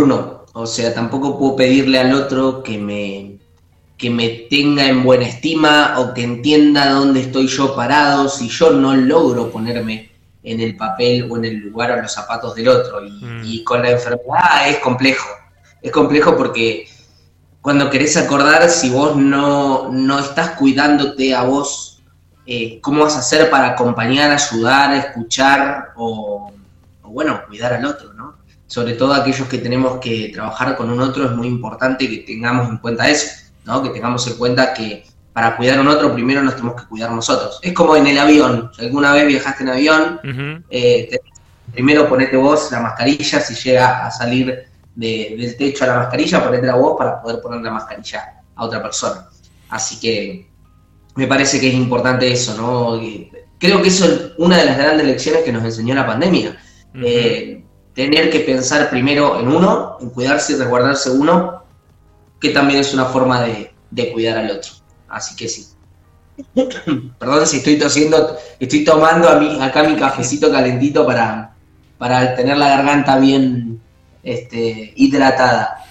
uno. O sea, tampoco puedo pedirle al otro que me, que me tenga en buena estima o que entienda dónde estoy yo parado si yo no logro ponerme en el papel o en el lugar o los zapatos del otro. Y, Mm. y con la enfermedad es complejo. Es complejo porque cuando querés acordar si vos no, no estás cuidándote a vos, eh, cómo vas a hacer para acompañar, ayudar, escuchar o, o, bueno, cuidar al otro, ¿no? Sobre todo aquellos que tenemos que trabajar con un otro es muy importante que tengamos en cuenta eso, ¿no? Que tengamos en cuenta que para cuidar a un otro primero nos tenemos que cuidar nosotros. Es como en el avión, si alguna vez viajaste en avión, eh, te- primero ponete vos la mascarilla, si llega a salir de- del techo a la mascarilla, ponete vos para poder poner la mascarilla a otra persona. Así que me parece que es importante eso, ¿no? Y Creo que eso es una de las grandes lecciones que nos enseñó la pandemia. Eh, tener que pensar primero en uno, en cuidarse y resguardarse uno, que también es una forma de, de cuidar al otro. Así que sí. Perdón si estoy tosiendo, estoy tomando a mí, acá mi cafecito calentito para, para tener la garganta bien este, hidratada.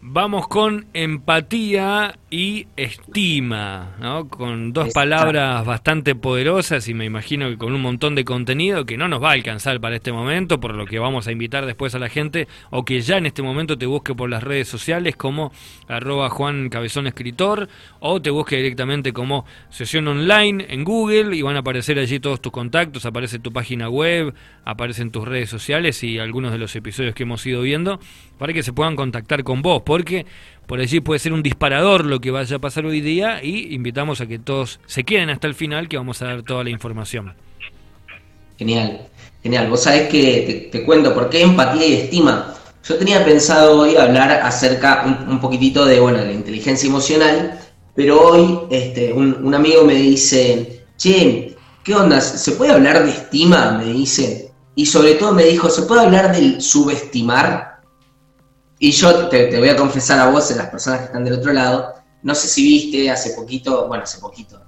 Vamos con empatía y estima, ¿no? Con dos palabras bastante poderosas y me imagino que con un montón de contenido que no nos va a alcanzar para este momento, por lo que vamos a invitar después a la gente o que ya en este momento te busque por las redes sociales como arroba Juan Cabezón Escritor o te busque directamente como sesión online en Google y van a aparecer allí todos tus contactos, aparece tu página web, aparecen tus redes sociales y algunos de los episodios que hemos ido viendo para que se puedan contactar con vos, porque por allí puede ser un disparador lo que vaya a pasar hoy día y invitamos a que todos se queden hasta el final que vamos a dar toda la información. Genial, genial. Vos sabés que te, cuento por qué empatía y estima. Yo tenía pensado hoy hablar acerca un, poquitito de, bueno, la inteligencia emocional, pero hoy este, un, un amigo me dice, che, ¿qué onda? ¿Se puede hablar de estima? Me dice. Y sobre todo me dijo, ¿se puede hablar del subestimar? Y yo te, te voy a confesar a vos, a las personas que están del otro lado, no sé si viste hace poquito, bueno, hace poquito,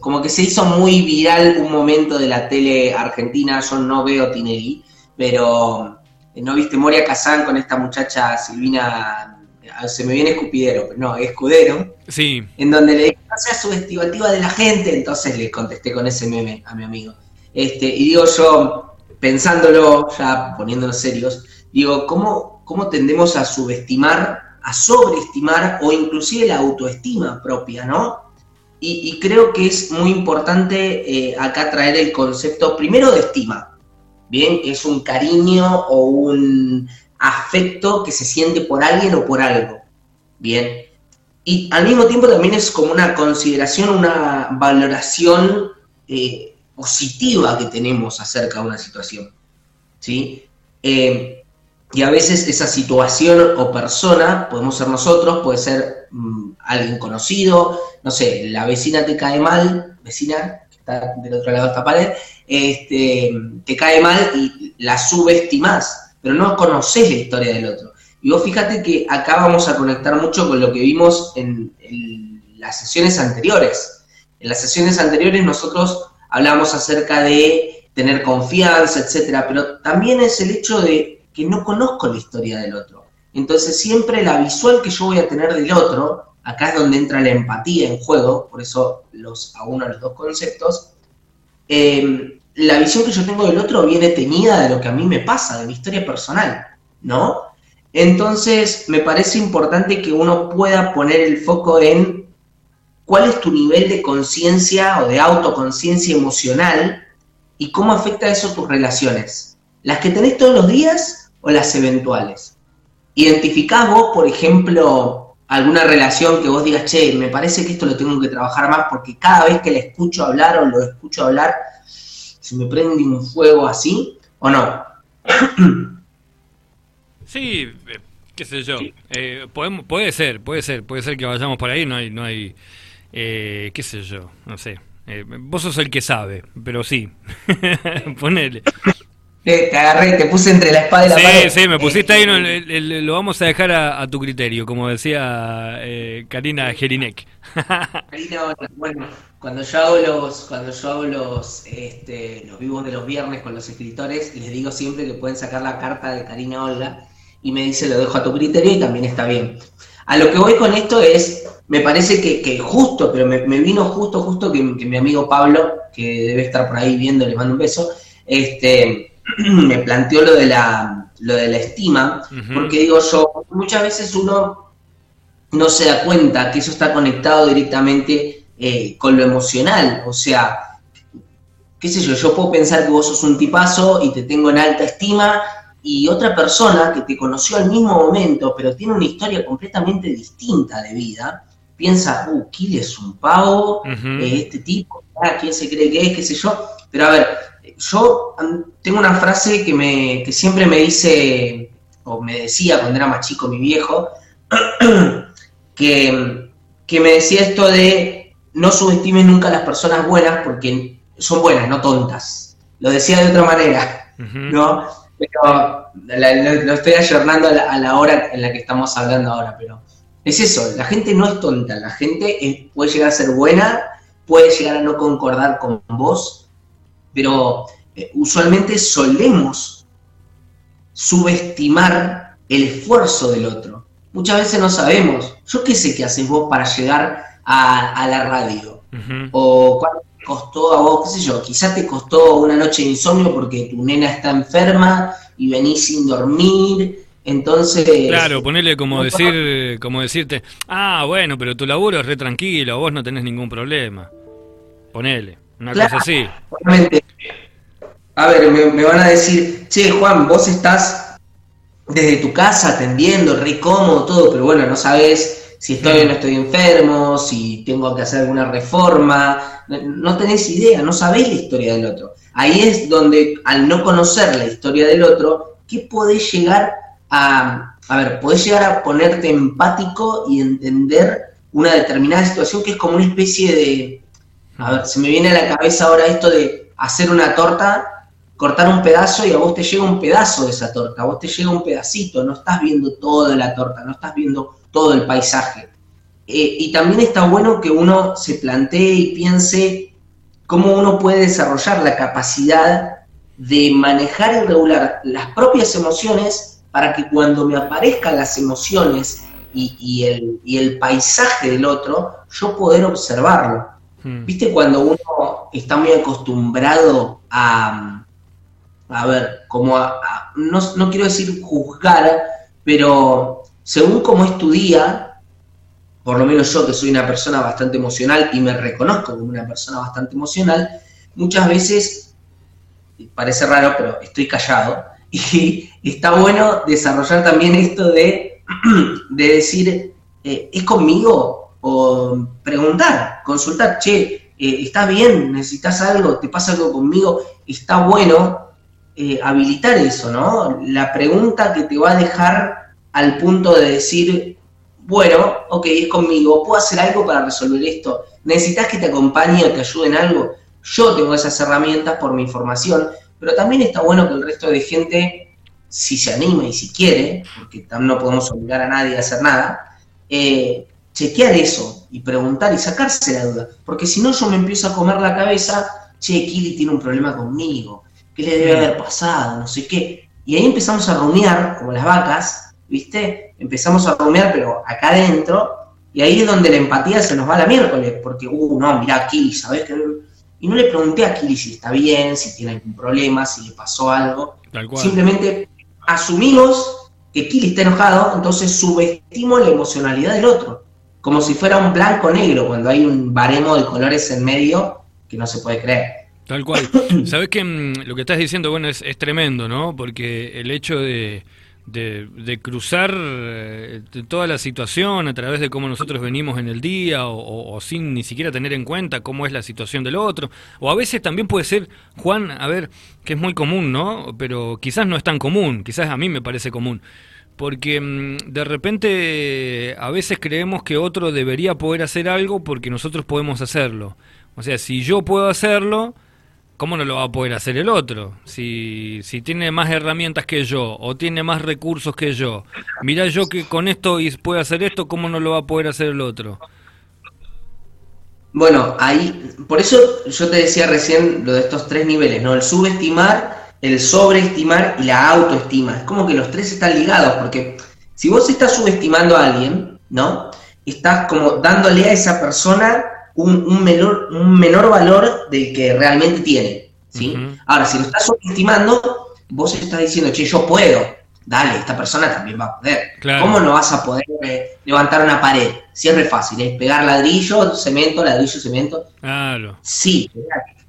como que se hizo muy viral un momento de la tele argentina, yo no veo Tinelli, pero eh, no viste Moria Kazán con esta muchacha Silvina, ah, se me viene escupidero, pero no, escudero, Sí, en donde le dije, no seas subestimativa de la gente, entonces le contesté con ese meme a mi amigo. Este, y digo yo, pensándolo, ya poniéndonos serios, digo, ¿cómo, cómo tendemos a subestimar, a sobreestimar o inclusive la autoestima propia, ¿no? Y, creo que es muy importante eh, acá traer el concepto primero de estima, ¿bien? Que es un cariño o un afecto que se siente por alguien o por algo, ¿bien? Y al mismo tiempo también es como una consideración, una valoración eh, positiva que tenemos acerca de una situación, ¿sí? Eh, y a veces esa situación o persona, podemos ser nosotros, puede ser mm, alguien conocido, no sé, la vecina te cae mal, vecina, que está del otro lado de esta pared, este, te cae mal y la subestimas, pero no conoces la historia del otro. Y vos fíjate que acá vamos a conectar mucho con lo que vimos en, en las sesiones anteriores. En las sesiones anteriores nosotros hablamos acerca de tener confianza, etcétera, pero también es el hecho de que no conozco la historia del otro. Entonces siempre la visual que yo voy a tener del otro, acá es donde entra la empatía en juego, por eso los auno los dos conceptos, eh, la visión que yo tengo del otro viene teñida de lo que a mí me pasa, de mi historia personal, ¿no? Entonces me parece importante que uno pueda poner el foco en cuál es tu nivel de conciencia o de autoconciencia emocional y cómo afecta eso tus relaciones. Las que tenés todos los días o las eventuales. Identificás vos, por ejemplo, alguna relación que vos digas, che, me parece que esto lo tengo que trabajar más porque cada vez que le escucho hablar o lo escucho hablar, se me prende un fuego así, ¿o no? sí, eh, qué sé yo. Eh, podemos, puede ser, puede ser, puede ser que vayamos por ahí, no hay, no hay, eh, qué sé yo, no sé. Eh, vos sos el que sabe, pero sí, ponele. Te, te agarré, te puse entre la espada y la Sí, pared. sí, me pusiste Eh, ahí, no, el- el- lo vamos a dejar a, a tu criterio, como decía eh, Karina Jelinek. Karina, bueno, cuando yo hago los, cuando yo hago los, este, los vivos de los viernes con los escritores, les digo siempre que pueden sacar la carta de Karina Olga y me dice lo dejo a tu criterio y también está bien. A lo que voy con esto es, me parece que, justo, pero me, vino justo, justo que, mi amigo Pablo, que debe estar por ahí viendo, le mando un beso, este, me planteó lo de la, lo de la estima, porque digo yo, muchas veces uno no se da cuenta que eso está conectado directamente eh, con lo emocional, o sea, qué sé yo, yo puedo pensar que vos sos un tipazo y te tengo en alta estima y otra persona que te conoció al mismo momento, pero tiene una historia completamente distinta de vida, piensa, uh, Kill es un pavo, este tipo, ah, ¿quién se cree que es? qué sé yo. Pero a ver, yo tengo una frase que, me, que siempre me dice, o me decía cuando era más chico mi viejo, que, que me decía esto de no subestimes nunca a las personas buenas porque son buenas, no tontas. Lo decía de otra manera, ¿no? Pero lo, estoy ayornando a la, hora en la que estamos hablando ahora, pero es eso, la gente no es tonta, la gente puede llegar a ser buena, puede llegar a no concordar con vos, pero eh, usualmente solemos subestimar el esfuerzo del otro. Muchas veces no sabemos, yo qué sé qué haces vos para llegar a, la radio, o cuánto costó a vos, qué sé yo, quizás te costó una noche de insomnio porque tu nena está enferma y venís sin dormir, entonces... Claro, ponerle como decir, como decirte, ah, bueno, pero tu laburo es re tranquilo, vos no tenés ningún problema. Ponele, una cosa así. A ver, me, van a decir, che, Juan, vos estás desde tu casa atendiendo, re cómodo, todo, pero bueno, no sabes si estoy o no estoy enfermo, si tengo que hacer alguna reforma, no tenés idea, no sabés la historia del otro. Ahí es donde, al no conocer la historia del otro, ¿qué podés llegar a... A ver, podés llegar a ponerte empático y entender una determinada situación que es como una especie de... A ver, se me viene a la cabeza ahora esto de hacer una torta, cortar un pedazo y a vos te llega un pedazo de esa torta, a vos te llega un pedacito, no estás viendo toda la torta, no estás viendo todo el paisaje. Eh, y también está bueno que uno se plantee y piense cómo uno puede desarrollar la capacidad de manejar y regular las propias emociones para que cuando me aparezcan las emociones y, el, paisaje del otro, yo poder observarlo. Hmm. ¿Viste cuando uno está muy acostumbrado a, a ver, como a, no, no, quiero decir juzgar, pero según cómo es tu día, por lo menos yo que soy una persona bastante emocional y me reconozco como una persona bastante emocional, muchas veces, parece raro, pero estoy callado, y está bueno desarrollar también esto de, de decir, eh, ¿es conmigo? O preguntar, consultar, che, eh, ¿estás bien? ¿Necesitas algo? ¿Te pasa algo conmigo? Está bueno eh, habilitar eso, ¿no? La pregunta que te va a dejar al punto de decir, bueno, ok, es conmigo, puedo hacer algo para resolver esto, necesitas que te acompañe o te ayude en algo. Yo tengo esas herramientas por mi información, pero también está bueno que el resto de gente, si se anima y si quiere, porque no podemos obligar a nadie a hacer nada, eh, chequear eso y preguntar y sacarse la duda. Porque si no, yo me empiezo a comer la cabeza, che, Kili tiene un problema conmigo, ¿qué le debe haber pasado? No sé qué. Y ahí empezamos a rumiar, como las vacas, ¿viste? Empezamos a rumiar, pero acá adentro, y ahí es donde la empatía se nos va a la miércoles, porque, uh, no, mira Kili, ¿sabes qué? Y no le pregunté a Kili si está bien, si tiene algún problema, si le pasó algo. Simplemente asumimos que Kili está enojado, entonces subestimo la emocionalidad del otro. Como si fuera un blanco-negro, cuando hay un baremo de colores en medio que no se puede creer. Tal cual. Sabes que mm, lo que estás diciendo, bueno, es tremendo, ¿no? Porque el hecho de, de, cruzar eh, toda la situación a través de cómo nosotros venimos en el día o, sin ni siquiera tener en cuenta cómo es la situación del otro. O a veces también puede ser, Juan, a ver, que es muy común, ¿no? Pero quizás no es tan común, quizás a mí me parece común. Porque mm, de repente a veces creemos que otro debería poder hacer algo porque nosotros podemos hacerlo. O sea, si yo puedo hacerlo, ¿cómo no lo va a poder hacer el otro? Si, si tiene más herramientas que yo o tiene más recursos que yo, mira yo que con esto puede hacer esto, ¿cómo no lo va a poder hacer el otro? Bueno, ahí, por eso yo te decía recién lo de estos tres niveles, ¿no? El subestimar, el sobreestimar y la autoestima. Es como que los tres están ligados, porque si vos estás subestimando a alguien, ¿no? Estás como dándole a esa persona un, menor, un menor valor del que realmente tiene, ¿sí? Ahora, si lo estás subestimando, vos estás diciendo, che, yo puedo, dale, esta persona también va a poder. ¿Cómo no vas a poder eh, levantar una pared? Si es fácil, es pegar ladrillo, cemento, ladrillo, cemento. Claro. Sí,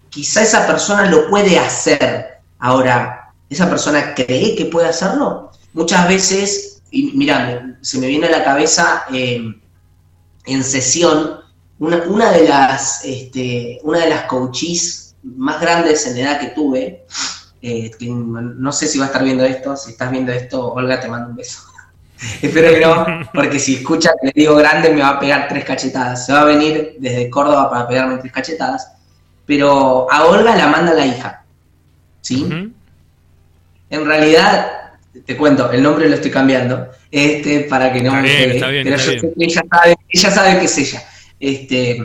quizá esa persona lo puede hacer. Ahora, ¿esa persona cree que puede hacerlo? Muchas veces, y mira, se me viene a la cabeza eh, en sesión una, de las este, una de las coaches más grandes en edad que tuve, eh, no sé si va a estar viendo esto, si estás viendo esto, Olga, te mando un beso. Espero que no, porque si escucha que le digo grande me va a pegar tres cachetadas. Se va a venir desde Córdoba para pegarme tres cachetadas. Pero a Olga la manda la hija. ¿Sí? En realidad, te cuento, el nombre lo estoy cambiando. Este, para que no me Pero ella sabe, ella sabe que es ella. Este,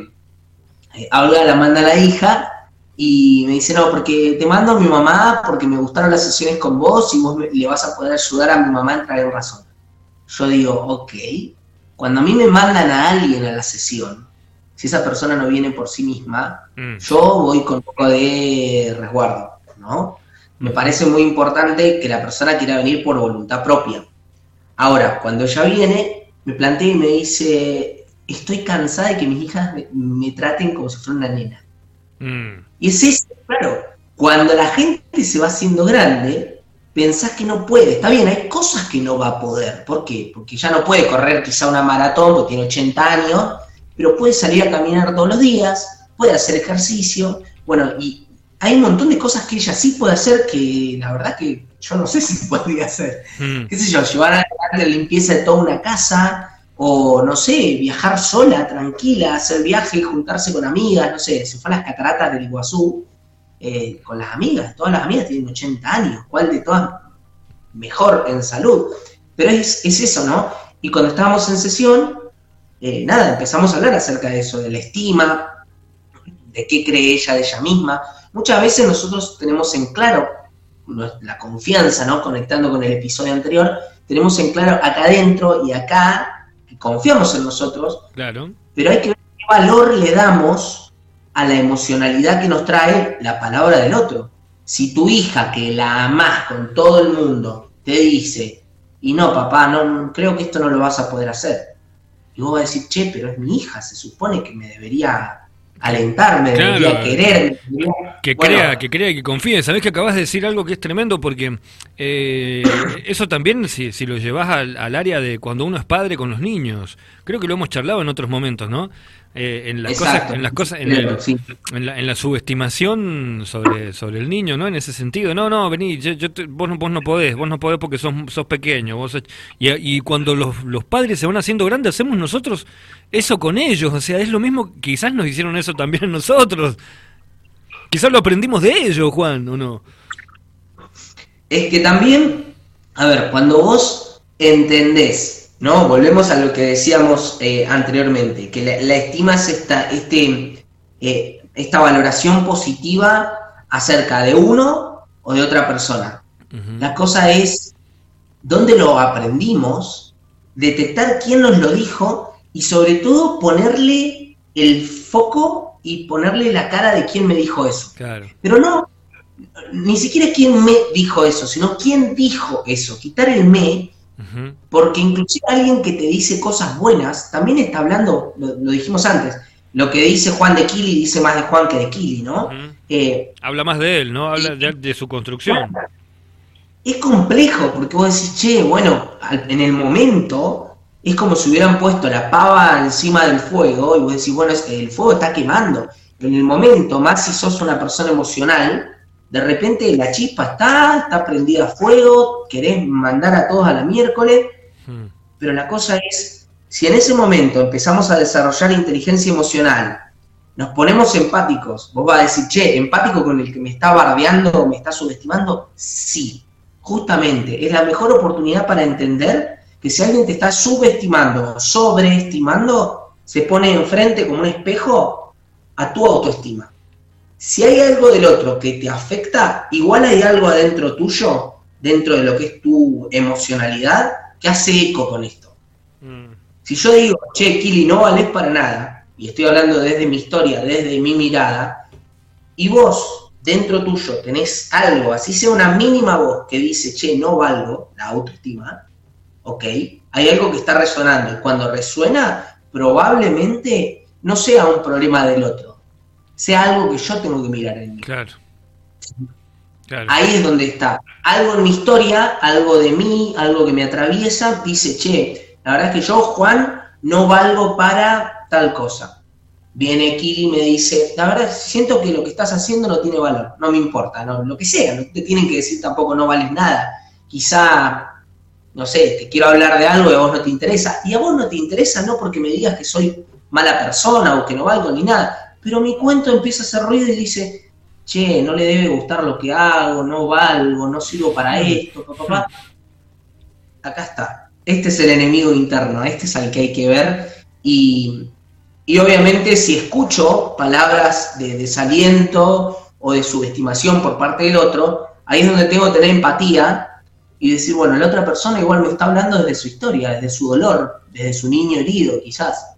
eh, a Olga la manda la hija y me dice, no, porque te mando a mi mamá porque me gustaron las sesiones con vos y vos le vas a poder ayudar a mi mamá a entrar en razón. Yo digo, ok, cuando a mí me mandan a alguien a la sesión, si esa persona no viene por sí misma, mm. yo voy con un poco de resguardo, ¿no? Me parece muy importante que la persona quiera venir por voluntad propia. Ahora, cuando ella viene, me plantea y me dice, estoy cansada de que mis hijas me, traten como si fuera una nena. Mm. Y es eso, claro, cuando la gente se va haciendo grande, pensás que no puede. Está bien, hay cosas que no va a poder. ¿Por qué? Porque ya no puede correr quizá una maratón porque tiene 80 años, pero puede salir a caminar todos los días, puede hacer ejercicio. Bueno, y hay un montón de cosas que ella sí puede hacer que la verdad que yo no sé si podría hacer. Mm. ¿Qué sé yo? Llevar a la limpieza de toda una casa, o no sé, viajar sola, tranquila, hacer viaje, juntarse con amigas, no sé, se fue a las cataratas del Iguazú eh, con las amigas, todas las amigas tienen 80 años, ¿cuál de todas mejor en salud? Pero es, eso, ¿no? Y cuando estábamos en sesión, eh, nada, empezamos a hablar acerca de eso, de la estima, de qué cree ella de ella misma. Muchas veces nosotros tenemos en claro la confianza, ¿no? Conectando con el episodio anterior, tenemos en claro acá adentro y acá confiamos en nosotros, claro. pero hay que ver qué valor le damos a la emocionalidad que nos trae la palabra del otro. Si tu hija, que la amás con todo el mundo, te dice, y no, papá, no, creo que esto no lo vas a poder hacer. Y vos vas a decir, che, pero es mi hija, se supone que me debería alentarme, debería querer. Que crea, que crea, que confíe. Sabés que acabas de decir algo que es tremendo porque eh, eso también, si, si lo llevas al, al, área de cuando uno es padre con los niños, creo que lo hemos charlado en otros momentos, ¿no? Eh, en las cosas, en las cosas, en, la, subestimación sobre, sobre el niño, ¿no? En ese sentido, no, no, vení, yo, vos, no, vos no podés, vos no podés porque sos, sos pequeño, vos, y, y cuando los, los padres se van haciendo grandes, hacemos nosotros eso con ellos, o sea, es lo mismo, quizás nos hicieron eso también nosotros, quizás lo aprendimos de ellos, Juan, ¿o no? Es que también, a ver, cuando vos entendés ¿no? Volvemos a lo que decíamos eh, anteriormente, que la, estima es esta, este, eh, esta valoración positiva acerca de uno o de otra persona. La cosa es dónde lo aprendimos, detectar quién nos lo dijo y sobre todo ponerle el foco y ponerle la cara de quién me dijo eso. Pero no, ni siquiera quién me dijo eso, sino quién dijo eso. Quitar el me porque inclusive alguien que te dice cosas buenas también está hablando, lo, dijimos antes, lo que dice Juan de Kili dice más de Juan que de Kili, ¿no? Eh, Habla más de él, ¿no? Habla de, su construcción. Es complejo porque vos decís, che, bueno, en el momento es como si hubieran puesto la pava encima del fuego y vos decís, bueno, es, el fuego está quemando. En el momento, más si sos una persona emocional, de repente la chispa está, está prendida a fuego, querés mandar a todos a la miércoles, hmm. pero la cosa es, si en ese momento empezamos a desarrollar inteligencia emocional, nos ponemos empáticos, vos vas a decir, che, empático con el que me está bardeando o me está subestimando, sí, justamente, es la mejor oportunidad para entender que si alguien te está subestimando o sobreestimando, se pone enfrente como un espejo a tu autoestima. Si hay algo del otro que te afecta, igual hay algo adentro tuyo, dentro de lo que es tu emocionalidad, que hace eco con esto. Mm. Si yo digo, che, Kili, no vales para nada, y estoy hablando desde mi historia, desde mi mirada, y vos, dentro tuyo, tenés algo, así sea una mínima voz que dice, che, no valgo, la autoestima, ok, hay algo que está resonando, y cuando resuena, probablemente no sea un problema del otro, sea algo que yo tengo que mirar en mí. Claro. Ahí es donde está. Algo en mi historia, algo de mí, algo que me atraviesa, dice, che, la verdad es que yo, Juan, no valgo para tal cosa. Viene Kiri y me dice, la verdad, siento que lo que estás haciendo no tiene valor, no me importa, no, lo que sea, no te tienen que decir tampoco no vales nada. Quizá, no sé, te quiero hablar de algo y a vos no te interesa. Y a vos no te interesa no porque me digas que soy mala persona o que no valgo ni nada, pero mi cuento empieza a hacer ruido y dice, che, no le debe gustar lo que hago, no valgo, no sirvo para esto, papá. Acá está. Este es el enemigo interno, este es al que hay que ver. Y, obviamente si escucho palabras de desaliento o de subestimación por parte del otro, ahí es donde tengo que tener empatía y decir, bueno, la otra persona igual me está hablando desde su historia, desde su dolor, desde su niño herido, quizás.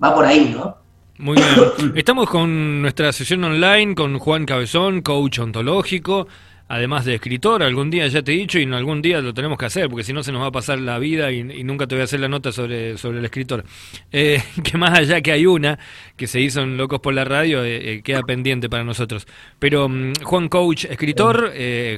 Va por ahí, ¿no? Muy bien. Estamos con nuestra sesión online con Juan Cabezón, coach ontológico además de escritor, algún día ya te he dicho y en algún día lo tenemos que hacer, porque si no se nos va a pasar la vida y, nunca te voy a hacer la nota sobre, sobre el escritor. Eh, que más allá que hay una que se hizo en Locos por la Radio, eh, eh, queda pendiente para nosotros. Pero mm, Juan Coach, escritor,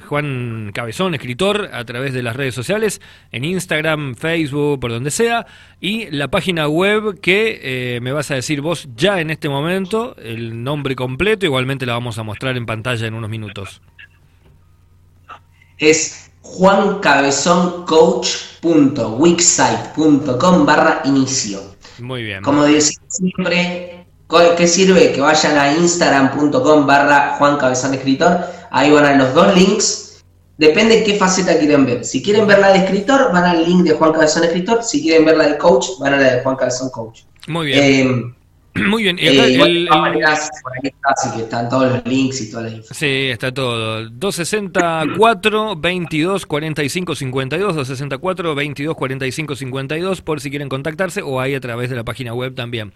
Juan Cabezón, escritor, a través de las redes sociales, en Instagram, Facebook, por donde sea, y la página web que me vas a decir vos ya en este momento, el nombre completo, igualmente la vamos a mostrar en pantalla en unos minutos es juancabezoncoach.wixsite.com barra inicio. Muy bien. Como decía siempre, ¿qué sirve? Que vayan a instagram.com barra juancabezonescritor, ahí van a los dos links, depende qué faceta quieren ver. Si quieren ver la de escritor, van al link de Juan Cabezón Escritor, si quieren ver la de coach, van a la de Juan Cabezón Coach. Muy bien. Eh, muy bien. Eh, que están todos los links y toda la información. Sí, está todo. 264 22 45 52, 264 22 45 52, por si quieren contactarse o ahí a través de la página web también.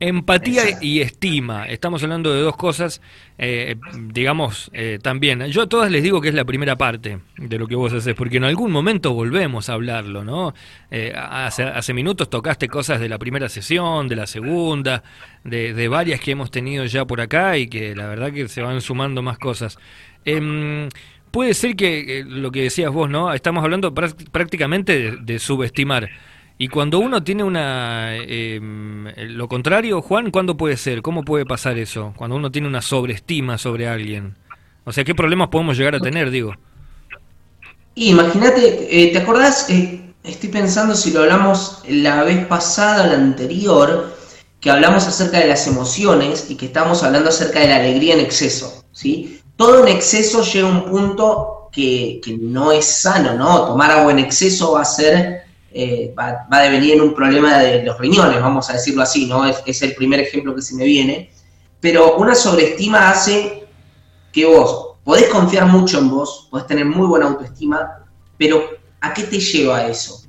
Empatía y estima. Estamos hablando de dos cosas, eh, digamos, eh, también. Yo a todas les digo que es la primera parte de lo que vos haces, porque en algún momento volvemos a hablarlo, ¿no? Eh, hace, hace, minutos tocaste cosas de la primera sesión, de la segunda, de, de, varias que hemos tenido ya por acá y que la verdad que se van sumando más cosas. Em, puede ser que lo que decías vos, ¿no? Estamos hablando prácticamente de subestimar. Y cuando uno tiene una... Em, lo contrario, Juan, ¿cuándo puede ser? ¿Cómo puede pasar eso? Cuando uno tiene una sobreestima sobre alguien. O sea, ¿qué problemas podemos llegar a tener, digo? Imagínate, eh, ¿te acordás? Eh, estoy pensando si lo hablamos la vez pasada, la anterior, que hablamos acerca de las emociones y que estábamos hablando acerca de la alegría en exceso, ¿sí? Todo en exceso llega a un punto que, que no es sano, ¿no? Tomar agua en exceso va a ser eh, va, a devenir en un problema de los riñones, vamos a decirlo así, ¿no? Es, el primer ejemplo que se me viene. Pero una sobreestima hace que vos podés confiar mucho en vos, podés tener muy buena autoestima, pero ¿a qué te lleva eso?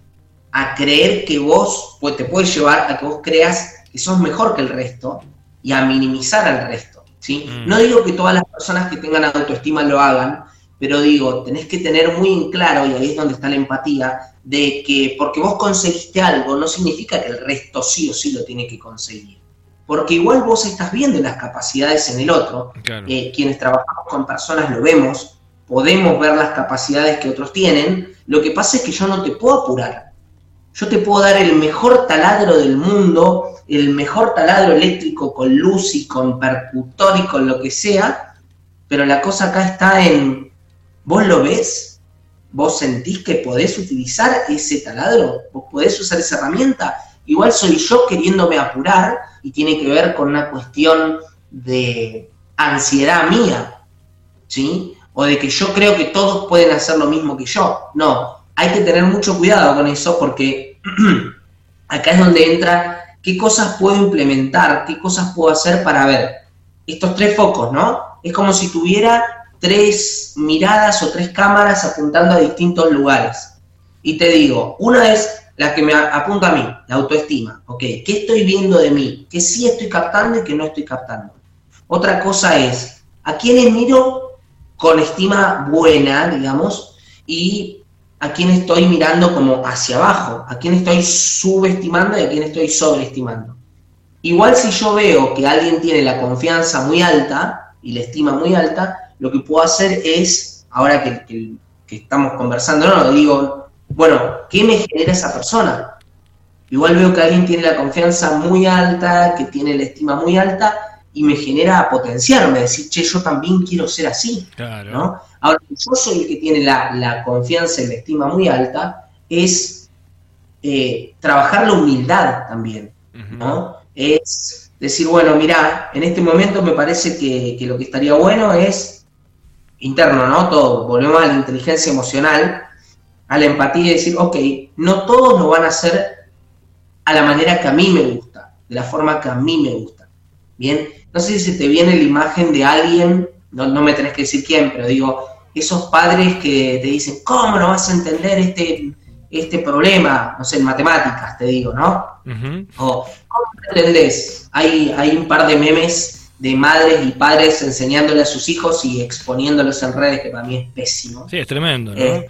A creer que vos, pues te puede llevar a que vos creas que sos mejor que el resto y a minimizar al resto. ¿sí? Mm. No digo que todas las personas que tengan autoestima lo hagan, pero digo, tenés que tener muy en claro, y ahí es donde está la empatía, de que porque vos conseguiste algo no significa que el resto sí o sí lo tiene que conseguir. Porque igual vos estás viendo las capacidades en el otro. Eh, quienes trabajamos con personas lo vemos, podemos ver las capacidades que otros tienen. Lo que pasa es que yo no te puedo apurar. Yo te puedo dar el mejor taladro del mundo, el mejor taladro eléctrico con luz y con percutor y con lo que sea, pero la cosa acá está en ¿Vos lo ves? ¿Vos sentís que podés utilizar ese taladro? ¿Vos podés usar esa herramienta? Igual soy yo queriéndome apurar y tiene que ver con una cuestión de ansiedad mía, ¿sí? O de que yo creo que todos pueden hacer lo mismo que yo. No, hay que tener mucho cuidado con eso porque acá es donde entra qué cosas puedo implementar, qué cosas puedo hacer para ver estos tres focos, ¿no? Es como si tuviera tres miradas o tres cámaras apuntando a distintos lugares. Y te digo, una es la que me apunta a mí, la autoestima. Ok, ¿qué estoy viendo de mí? ¿Qué sí estoy captando y qué no estoy captando? Otra cosa es, ¿a quiénes miro con estima buena, digamos? Y a quién estoy mirando como hacia abajo, a quién estoy subestimando y a quién estoy sobreestimando. Igual si yo veo que alguien tiene la confianza muy alta y la estima muy alta, lo que puedo hacer es, ahora que, estamos conversando, no, digo, bueno, ¿qué me genera esa persona? Igual veo que alguien tiene la confianza muy alta, que tiene la estima muy alta, y me genera potenciarme, decir, che, yo también quiero ser así. Claro. Ahora, yo soy el que tiene la, confianza y la estima muy alta, es eh, trabajar la humildad también, ¿no? Es decir, bueno, mira, en este momento me parece que, que lo que estaría bueno es interno, ¿no? Todo, volvemos a la inteligencia emocional, a la empatía y decir, ok, no todos lo van a hacer a la manera que a mí me gusta, de la forma que a mí me gusta. Bien, no sé si se te viene la imagen de alguien, no, no me tenés que decir quién, pero digo, esos padres que te dicen, ¿cómo no vas a entender este, este problema? No sé, en matemáticas, te digo, ¿no? O, ¿cómo entendés? Hay, hay un par de memes de madres y padres enseñándole a sus hijos y exponiéndolos en redes, que para mí es pésimo. Sí, es tremendo, ¿no? Eh,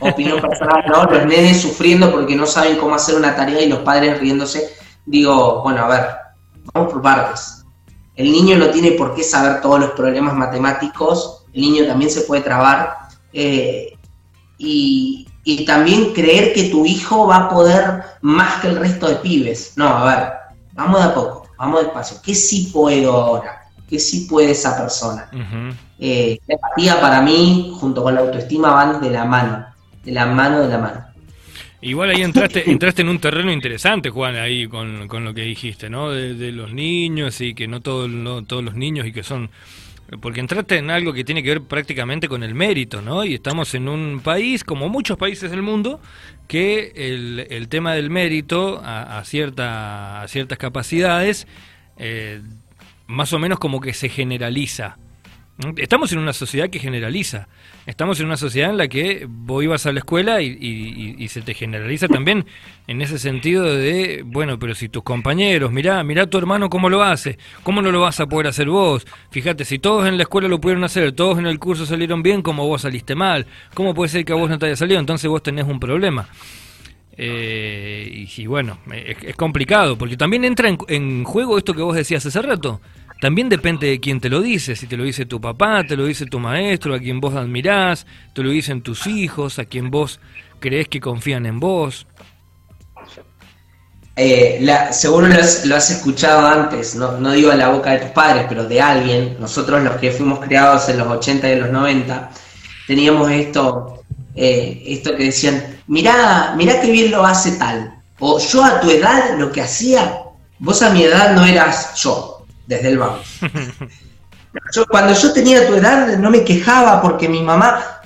opinión personal, ¿no? Los nenes sufriendo porque no saben cómo hacer una tarea y los padres riéndose. Digo, bueno, a ver, vamos por partes. El niño no tiene por qué saber todos los problemas matemáticos, el niño también se puede trabar. Eh, y, y también creer que tu hijo va a poder más que el resto de pibes. No, a ver, vamos de a poco vamos despacio, ¿qué sí puedo ahora? ¿Qué sí puede esa persona? Eh, la empatía para mí, junto con la autoestima, van de la mano, de la mano de la mano. Igual ahí entraste, entraste en un terreno interesante, Juan, ahí con, lo que dijiste, ¿no? De, los niños y que no, no todos los niños y que son porque entraste en algo que tiene que ver prácticamente con el mérito, ¿no? Y estamos en un país, como muchos países del mundo, que el, tema del mérito a, cierta, a ciertas capacidades, eh, más o menos como que se generaliza. Estamos en una sociedad que generaliza. Estamos en una sociedad en la que vos ibas a la escuela y, se te generaliza también en ese sentido de, bueno, pero si tus compañeros, mirá, mirá tu hermano cómo lo hace, ¿cómo no lo vas a poder hacer vos? Fíjate, si todos en la escuela lo pudieron hacer, todos en el curso salieron bien, ¿cómo vos saliste mal? ¿Cómo puede ser que a vos no te haya salido? Entonces vos tenés un problema. Eh, y, bueno, es, complicado, porque también entra en juego esto que vos decías hace rato también depende de quién te lo dice, si te lo dice tu papá, te lo dice tu maestro, a quien vos admirás, te lo dicen tus hijos, a quien vos crees que confían en vos. Eh, seguro lo has, escuchado antes, no, digo a la boca de tus padres, pero de alguien, nosotros los que fuimos criados en los 80 y en los 90, teníamos esto, eh, esto que decían, mirá, mirá qué bien lo hace tal, o yo a tu edad lo que hacía, vos a mi edad no eras yo, desde el vamos. cuando yo tenía tu edad no me quejaba porque mi mamá...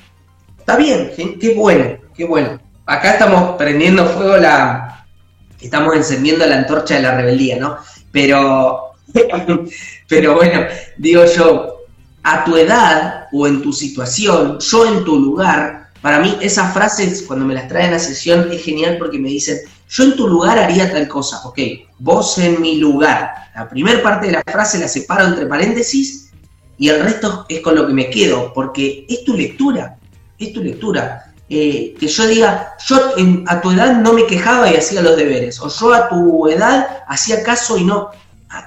Está bien, qué bueno, qué bueno. Acá estamos prendiendo fuego la... Estamos encendiendo la antorcha de la rebeldía, ¿no? Pero... Pero bueno, digo yo, a tu edad o en tu situación, yo en tu lugar, para mí esas frases cuando me las traen a sesión es genial porque me dicen, yo en tu lugar haría tal cosa, ok, vos en mi lugar, la primera parte de la frase la separo entre paréntesis y el resto es con lo que me quedo, porque es tu lectura, es tu lectura. Eh, que yo diga, yo a tu edad no me quejaba y hacía los deberes, o yo a tu edad hacía caso y no.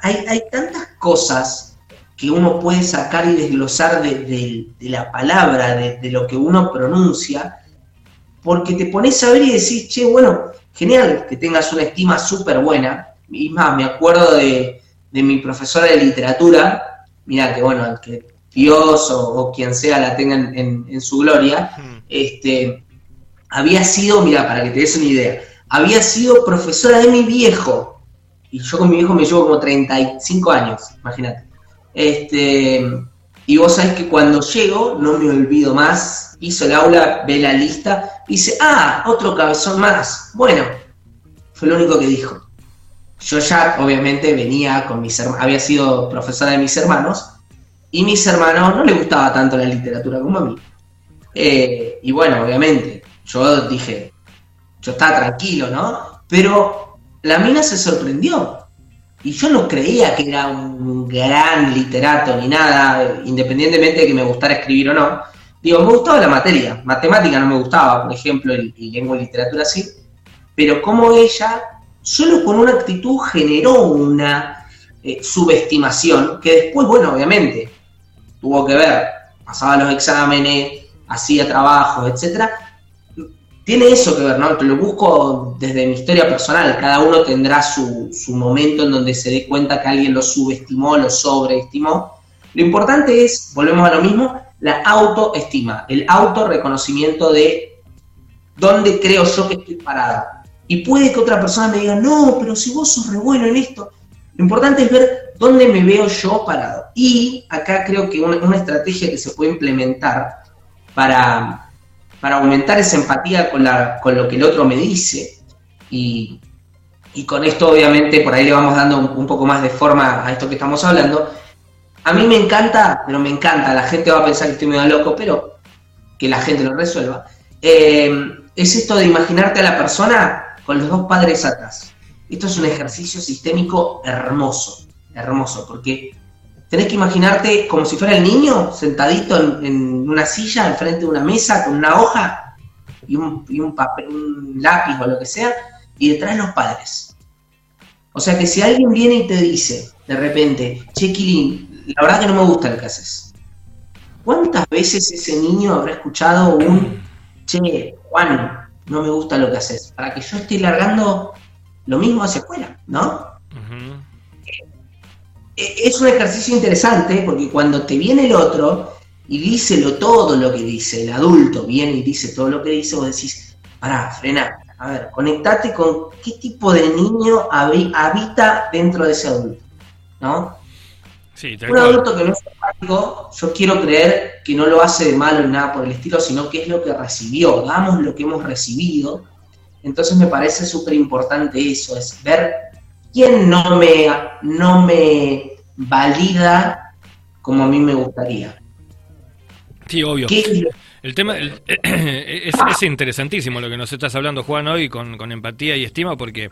Hay, hay tantas cosas que uno puede sacar y desglosar de, la palabra, de, de, lo que uno pronuncia, porque te pones a ver y decís, che, bueno, genial que tengas una estima súper buena. Y más, me acuerdo de, de mi profesora de literatura, mira que bueno, que Dios o, quien sea la tengan en, su gloria, este, había sido, mira, para que te des una idea, había sido profesora de mi viejo, y yo con mi viejo me llevo como 35 años, imagínate. Este, y vos sabés que cuando llego, no me olvido más, hizo el aula, ve la lista, dice, ah, otro cabezón más. Bueno, fue lo único que dijo. Yo ya, obviamente, venía con mis hermanos, había sido profesora de mis hermanos, y mis hermanos no les gustaba tanto la literatura como a mí. Eh, y bueno, obviamente, yo dije, yo estaba tranquilo, ¿no? Pero la mina se sorprendió. Y yo no creía que era un gran literato ni nada, independientemente de que me gustara escribir o no. Digo, me gustaba la materia, matemática no me gustaba, por ejemplo, y, lengua y literatura sí, pero como ella, solo con una actitud generó una eh, subestimación que después, bueno, obviamente, tuvo que ver, pasaba los exámenes, hacía trabajos, etcétera, tiene eso que ver, ¿no? Te lo busco desde mi historia personal. Cada uno tendrá su, su, momento en donde se dé cuenta que alguien lo subestimó, lo sobreestimó. Lo importante es, volvemos a lo mismo, la autoestima, el autorreconocimiento de dónde creo yo que estoy parado. Y puede que otra persona me diga, no, pero si vos sos re bueno en esto. Lo importante es ver dónde me veo yo parado. Y acá creo que una, estrategia que se puede implementar para, para aumentar esa empatía con, la, con lo que el otro me dice. Y, con esto obviamente por ahí le vamos dando un, poco más de forma a esto que estamos hablando. A mí me encanta, pero me encanta, la gente va a pensar que estoy medio loco, pero que la gente lo resuelva. Eh, es esto de imaginarte a la persona con los dos padres atrás. Esto es un ejercicio sistémico hermoso, hermoso, porque tenés que imaginarte como si fuera el niño sentadito en, una silla, enfrente de una mesa, con una hoja y un, papel, un lápiz o lo que sea, y detrás los padres. O sea que si alguien viene y te dice de repente, che, la verdad que no me gusta lo que haces. ¿Cuántas veces ese niño habrá escuchado un, che, Juan, no me gusta lo que haces? Para que yo esté largando lo mismo hacia afuera, ¿no? E, es un ejercicio interesante porque cuando te viene el otro y dice todo lo que dice, el adulto viene y dice todo lo que dice, vos decís, pará, frena, a ver, conectate con qué tipo de niño habita dentro de ese adulto, ¿no? Un adulto que no es empático, yo quiero creer que no lo hace de malo ni nada por el estilo, sino que es lo que recibió, damos lo que hemos recibido. Entonces me parece súper importante eso, es ver ¿quién no me, no me valida como a mí me gustaría? Sí, obvio. El tema es, interesantísimo lo que nos estás hablando, Juan, hoy con, con empatía y estima, porque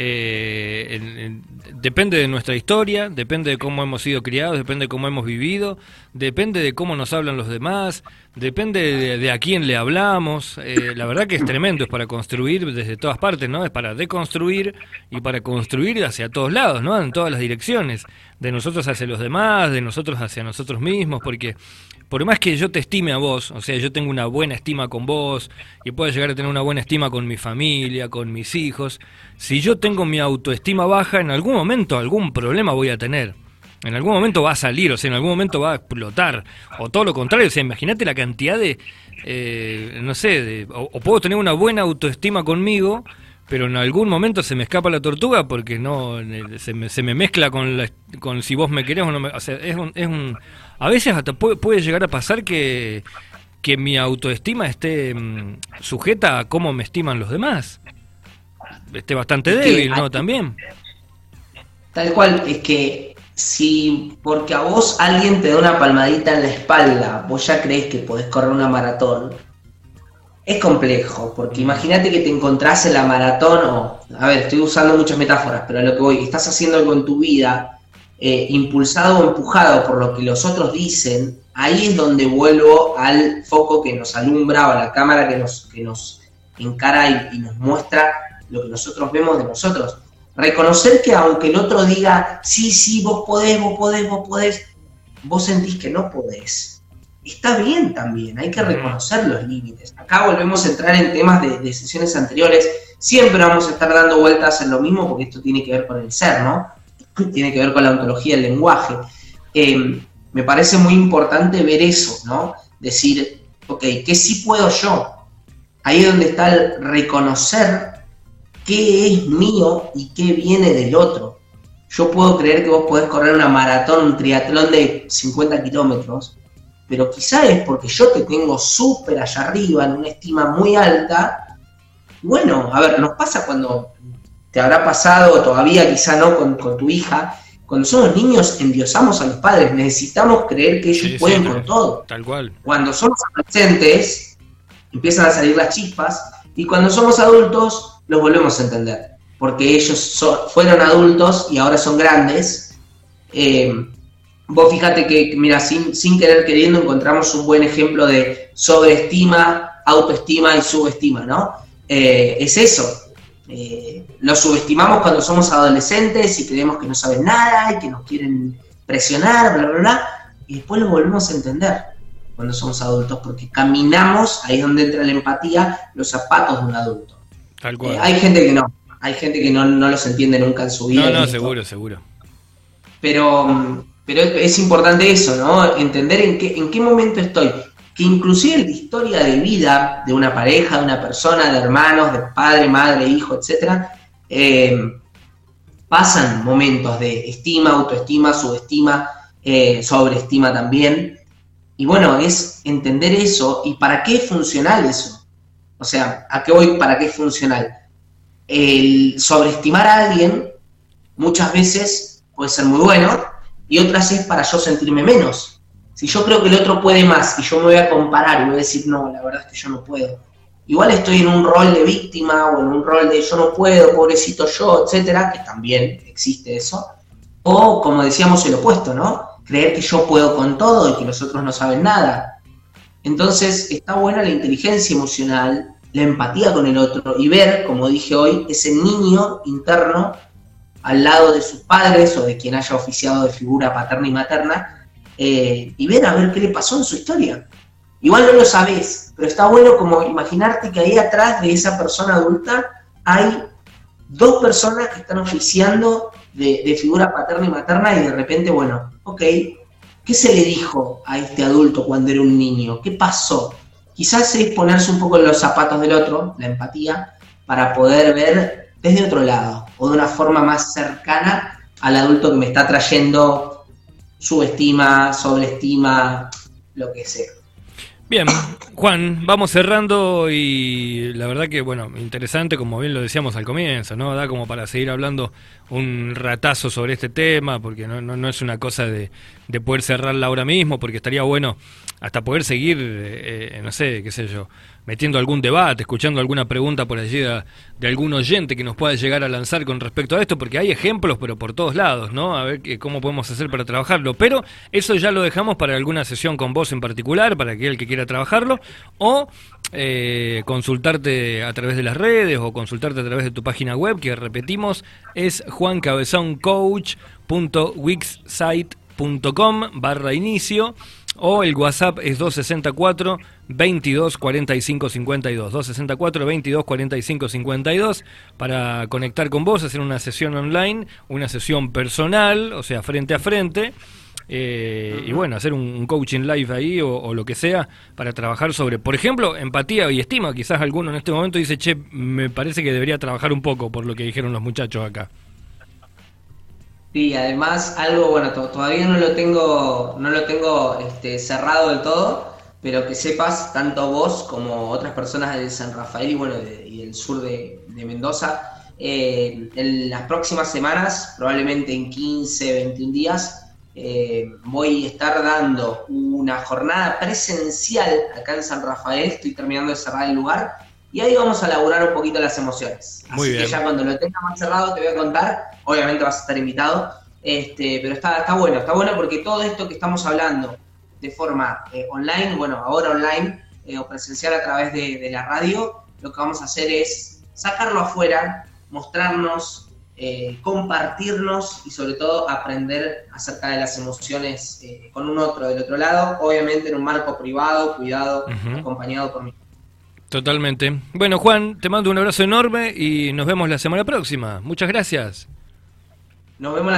eh, depende de nuestra historia, depende de cómo hemos sido criados, depende de cómo hemos vivido, depende de cómo nos hablan los demás, depende de, a quién le hablamos. Eh, la verdad que es tremendo, es para construir desde todas partes, ¿no? Es para deconstruir y para construir hacia todos lados, ¿no? En todas las direcciones, de nosotros hacia los demás, de nosotros hacia nosotros mismos, porque por más que yo te estime a vos, o sea, yo tengo una buena estima con vos y puedo llegar a tener una buena estima con mi familia, con mis hijos, si yo tengo mi autoestima baja, en algún momento algún problema voy a tener. En algún momento va a salir, o sea, en algún momento va a explotar. O todo lo contrario, o sea, imagínate la cantidad de, eh, no sé, o, puedo tener una buena autoestima conmigo, pero en algún momento se me escapa la tortuga porque no se me, mezcla con, con si vos me querés o no me... O sea, es un, es un a veces hasta puede, llegar a pasar que, que mi autoestima esté mm, sujeta a cómo me estiman los demás. Esté bastante débil, ¿no? También. Tal cual, es que si porque a vos alguien te da una palmadita en la espalda, vos ya crees que podés correr una maratón, es complejo, porque imagínate que te encontrás en la maratón, o, a ver, estoy usando muchas metáforas, pero a lo que voy, estás haciendo algo en tu vida eh, impulsado o empujado por lo que los otros dicen, ahí es donde vuelvo al foco que nos alumbra o a la cámara que nos, que nos encara y, nos muestra lo que nosotros vemos de nosotros. Reconocer que aunque el otro diga, sí, sí, vos podés, vos podés, vos podés, vos sentís que no podés. Está bien también, hay que reconocer los límites. Acá volvemos a entrar en temas de, de sesiones anteriores. Siempre vamos a estar dando vueltas en lo mismo porque esto tiene que ver con el ser, ¿no? tiene que ver con la ontología del lenguaje. Eh, me parece muy importante ver eso, ¿no? Decir, ok, ¿qué sí puedo yo? Ahí es donde está el reconocer qué es mío y qué viene del otro. Yo puedo creer que vos podés correr una maratón, un triatlón de 50 kilómetros, pero quizá es porque yo te tengo súper allá arriba, en una estima muy alta. Bueno, a ver, nos pasa cuando te habrá pasado, todavía quizá no con, tu hija, Cuando somos niños endiosamos a los padres, necesitamos creer que ellos Sí, pueden sí, con todo. Tal cual. Cuando somos adolescentes, empiezan a salir las chispas y cuando somos adultos los volvemos a entender, porque ellos fueron adultos y ahora son grandes. Eh, vos fíjate que, mira, sin, sin querer queriendo encontramos un buen ejemplo de sobreestima, autoestima y subestima, ¿no? Eh, es eso. Eh, los subestimamos cuando somos adolescentes y creemos que no saben nada y que nos quieren presionar, bla, bla, bla, y después lo volvemos a entender cuando somos adultos, porque caminamos, ahí es donde entra la empatía, los zapatos de un adulto. Tal cual. Eh, hay gente que no, hay gente que no, no los entiende nunca en su vida. no, no, esto. seguro, seguro. Pero, pero es importante eso, ¿no? Entender en qué, en qué momento estoy. Que inclusive la historia de vida de una pareja, de una persona, de hermanos, de padre, madre, hijo, etcétera, eh, pasan momentos de estima, autoestima, subestima, eh, sobreestima también. Y bueno, es entender eso y para qué es funcional eso. O sea, ¿a qué voy? ¿Para qué es funcional? El sobreestimar a alguien muchas veces puede ser muy bueno y otras es para yo sentirme menos. Si yo creo que el otro puede más y yo me voy a comparar y voy a decir, no, la verdad es que yo no puedo. Igual estoy en un rol de víctima o en un rol de yo no puedo, pobrecito yo, etcétera, que también existe eso. O, como decíamos, el opuesto, ¿no? Creer que yo puedo con todo y que los otros no saben nada. Entonces, está buena la inteligencia emocional, la empatía con el otro y ver, como dije hoy, ese niño interno al lado de sus padres o de quien haya oficiado de figura paterna y materna eh, y ver a ver qué le pasó en su historia. Igual no lo sabes, pero está bueno como imaginarte que ahí atrás de esa persona adulta hay dos personas que están oficiando de, de figura paterna y materna y de repente, bueno, ok, ¿qué se le dijo a este adulto cuando era un niño? ¿Qué pasó? Quizás es ponerse un poco en los zapatos del otro, la empatía, para poder ver desde otro lado o de una forma más cercana al adulto que me está trayendo subestima, sobreestima, lo que sea. Bien, Juan, vamos cerrando y la verdad que, bueno, interesante, como bien lo decíamos al comienzo, ¿no? Da como para seguir hablando un ratazo sobre este tema, porque no, no, es una cosa de, de poder cerrarla ahora mismo, porque estaría bueno hasta poder seguir, eh, eh, no sé, qué sé yo, metiendo algún debate, escuchando alguna pregunta por allí de, algún oyente que nos pueda llegar a lanzar con respecto a esto, porque hay ejemplos, pero por todos lados, ¿no? A ver que, cómo podemos hacer para trabajarlo. Pero eso ya lo dejamos para alguna sesión con vos en particular, para aquel que quiera trabajarlo, o eh, consultarte a través de las redes o consultarte a través de tu página web, que repetimos, es juancabezoncoach.wixsite.com barra inicio o el WhatsApp es 264 22 45 52 264 22 45 52 para conectar con vos, hacer una sesión online, una sesión personal, o sea, frente a frente. Eh, y bueno, hacer un, un coaching live ahí o, o, lo que sea para trabajar sobre, por ejemplo, empatía y estima. Quizás alguno en este momento dice, che, me parece que debería trabajar un poco por lo que dijeron los muchachos acá. Sí, además algo, bueno, to todavía no lo tengo, no lo tengo este, cerrado del todo, pero que sepas, tanto vos como otras personas de San Rafael y bueno, y del sur de, de Mendoza, eh, en las próximas semanas, probablemente en 15, 21 días, eh, voy a estar dando una jornada presencial acá en San Rafael, estoy terminando de cerrar el lugar, y ahí vamos a elaborar un poquito las emociones. Muy Así bien. que ya cuando lo tenga más cerrado te voy a contar, obviamente vas a estar invitado, este, pero está, está bueno, está bueno porque todo esto que estamos hablando de forma eh, online, bueno, ahora online eh, o presencial a través de, de, la radio, lo que vamos a hacer es sacarlo afuera, mostrarnos, eh, compartirnos y sobre todo aprender acerca de las emociones eh, con un otro del otro lado, obviamente en un marco privado, cuidado, uh -huh. acompañado por mí. Totalmente. Bueno, Juan, te mando un abrazo enorme y nos vemos la semana próxima. Muchas gracias. Nos vemos la